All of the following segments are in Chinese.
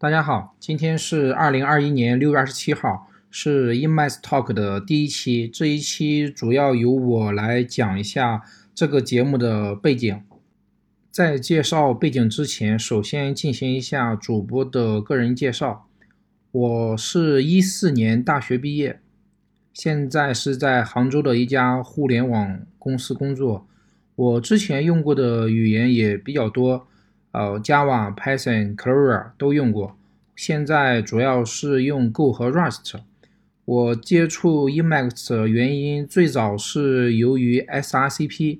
大家好，今天是二零二一年六月二十七号，是 InMass Talk 的第一期。这一期主要由我来讲一下这个节目的背景。在介绍背景之前，首先进行一下主播的个人介绍。我是一四年大学毕业，现在是在杭州的一家互联网公司工作。我之前用过的语言也比较多。呃，Java、Python、Clara 都用过，现在主要是用 Go 和 Rust。我接触 Emacs 的原因最早是由于 SRCP，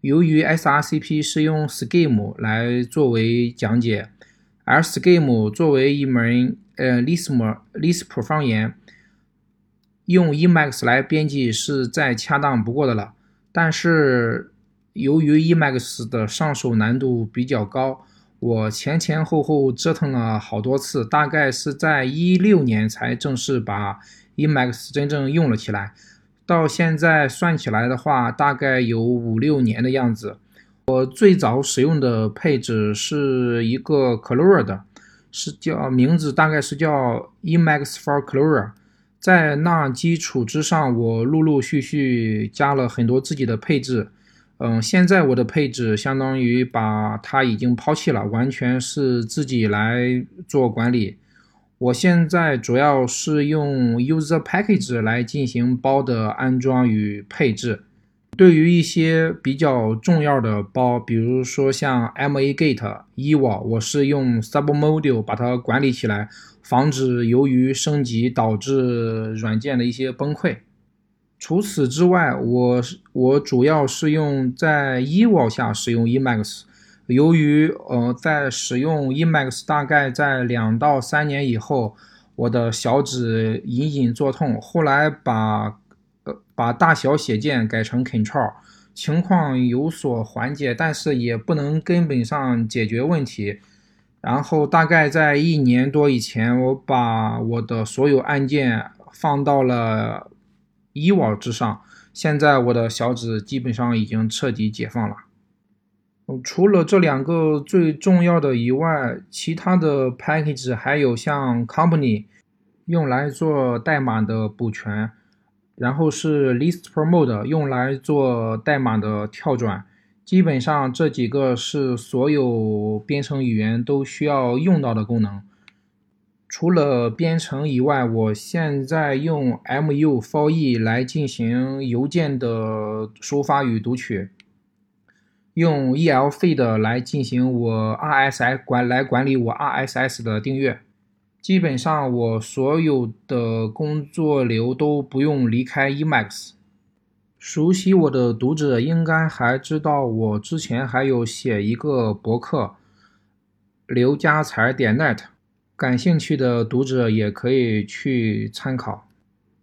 由于 SRCP 是用 Scheme 来作为讲解，而 Scheme 作为一门呃 Lisp Lisp 方言，用 Emacs 来编辑是再恰当不过的了。但是由于 Emacs 的上手难度比较高，我前前后后折腾了好多次，大概是在一六年才正式把 Emacs 真正用了起来。到现在算起来的话，大概有五六年的样子。我最早使用的配置是一个 Clara 的，是叫名字大概是叫 Emacs for Clara。在那基础之上，我陆陆续续加了很多自己的配置。嗯，现在我的配置相当于把它已经抛弃了，完全是自己来做管理。我现在主要是用 User Package 来进行包的安装与配置。对于一些比较重要的包，比如说像 MA gate EVA 我是用 Submodule 把它管理起来，防止由于升级导致软件的一些崩溃。除此之外，我我主要是用在 evol 下使用 Emacs。由于呃在使用 Emacs 大概在两到三年以后，我的小指隐隐作痛，后来把呃把大小写键改成 Ctrl，情况有所缓解，但是也不能根本上解决问题。然后大概在一年多以前，我把我的所有按键放到了。以往之上，现在我的小指基本上已经彻底解放了。除了这两个最重要的以外，其他的 package 还有像 company 用来做代码的补全，然后是 list promote 用来做代码的跳转。基本上这几个是所有编程语言都需要用到的功能。除了编程以外，我现在用 MU4E 来进行邮件的收发与读取，用 ELFeed 来进行我 RSS 管来管理我 RSS 的订阅。基本上我所有的工作流都不用离开 Emacs。熟悉我的读者应该还知道，我之前还有写一个博客，刘家财点 net。感兴趣的读者也可以去参考。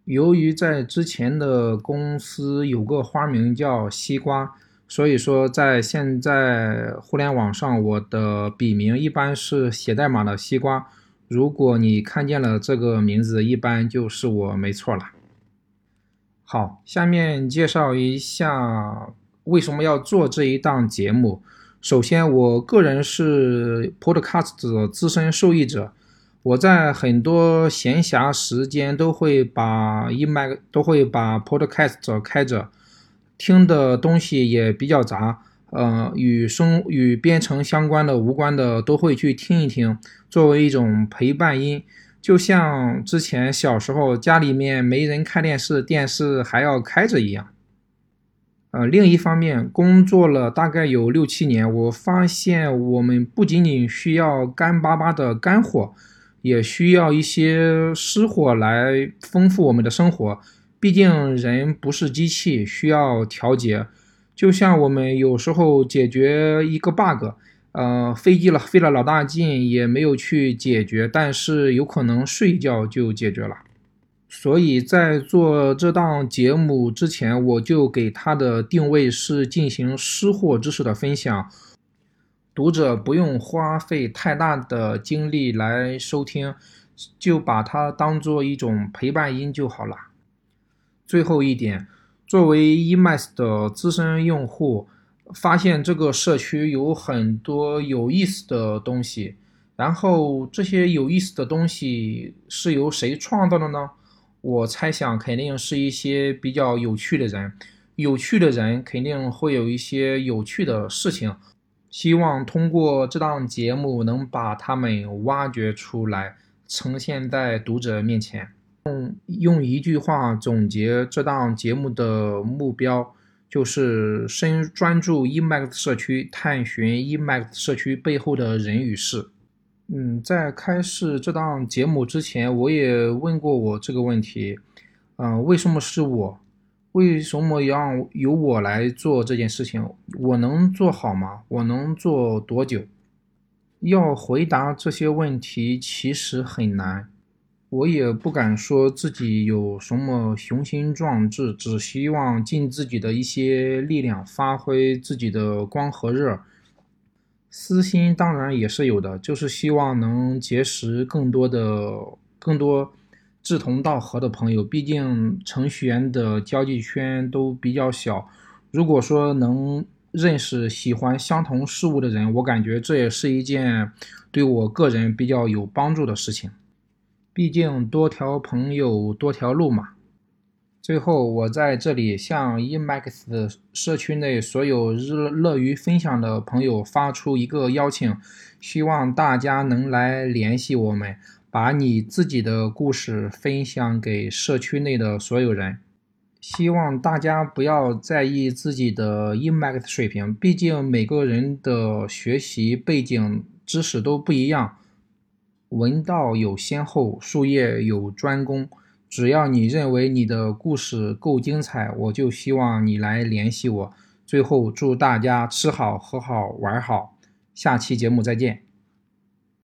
由于在之前的公司有个花名叫西瓜，所以说在现在互联网上，我的笔名一般是写代码的西瓜。如果你看见了这个名字，一般就是我没错了。好，下面介绍一下为什么要做这一档节目。首先，我个人是 Podcast 资深受益者。我在很多闲暇时间都会把 Emac 都会把 Podcast 开着，听的东西也比较杂，呃，与生与编程相关的、无关的都会去听一听，作为一种陪伴音，就像之前小时候家里面没人看电视，电视还要开着一样。呃，另一方面，工作了大概有六七年，我发现我们不仅仅需要干巴巴的干货。也需要一些湿货来丰富我们的生活，毕竟人不是机器，需要调节。就像我们有时候解决一个 bug，呃，飞机了费了老大劲也没有去解决，但是有可能睡一觉就解决了。所以在做这档节目之前，我就给它的定位是进行湿货知识的分享。读者不用花费太大的精力来收听，就把它当做一种陪伴音就好了。最后一点，作为 emas 的资深用户，发现这个社区有很多有意思的东西，然后这些有意思的东西是由谁创造的呢？我猜想肯定是一些比较有趣的人，有趣的人肯定会有一些有趣的事情。希望通过这档节目能把他们挖掘出来，呈现在读者面前。用用一句话总结这档节目的目标，就是深专注 EMAX 社区，探寻 EMAX 社区背后的人与事。嗯，在开始这档节目之前，我也问过我这个问题，嗯，为什么是我？为什么要由我来做这件事情？我能做好吗？我能做多久？要回答这些问题其实很难，我也不敢说自己有什么雄心壮志，只希望尽自己的一些力量，发挥自己的光和热。私心当然也是有的，就是希望能结识更多的、更多。志同道合的朋友，毕竟程序员的交际圈都比较小。如果说能认识喜欢相同事物的人，我感觉这也是一件对我个人比较有帮助的事情。毕竟多条朋友多条路嘛。最后，我在这里向 Emacs 社区内所有乐乐于分享的朋友发出一个邀请，希望大家能来联系我们。把你自己的故事分享给社区内的所有人，希望大家不要在意自己的 IMAX 水平，毕竟每个人的学习背景、知识都不一样。文道有先后，术业有专攻。只要你认为你的故事够精彩，我就希望你来联系我。最后，祝大家吃好、喝好、玩好，下期节目再见。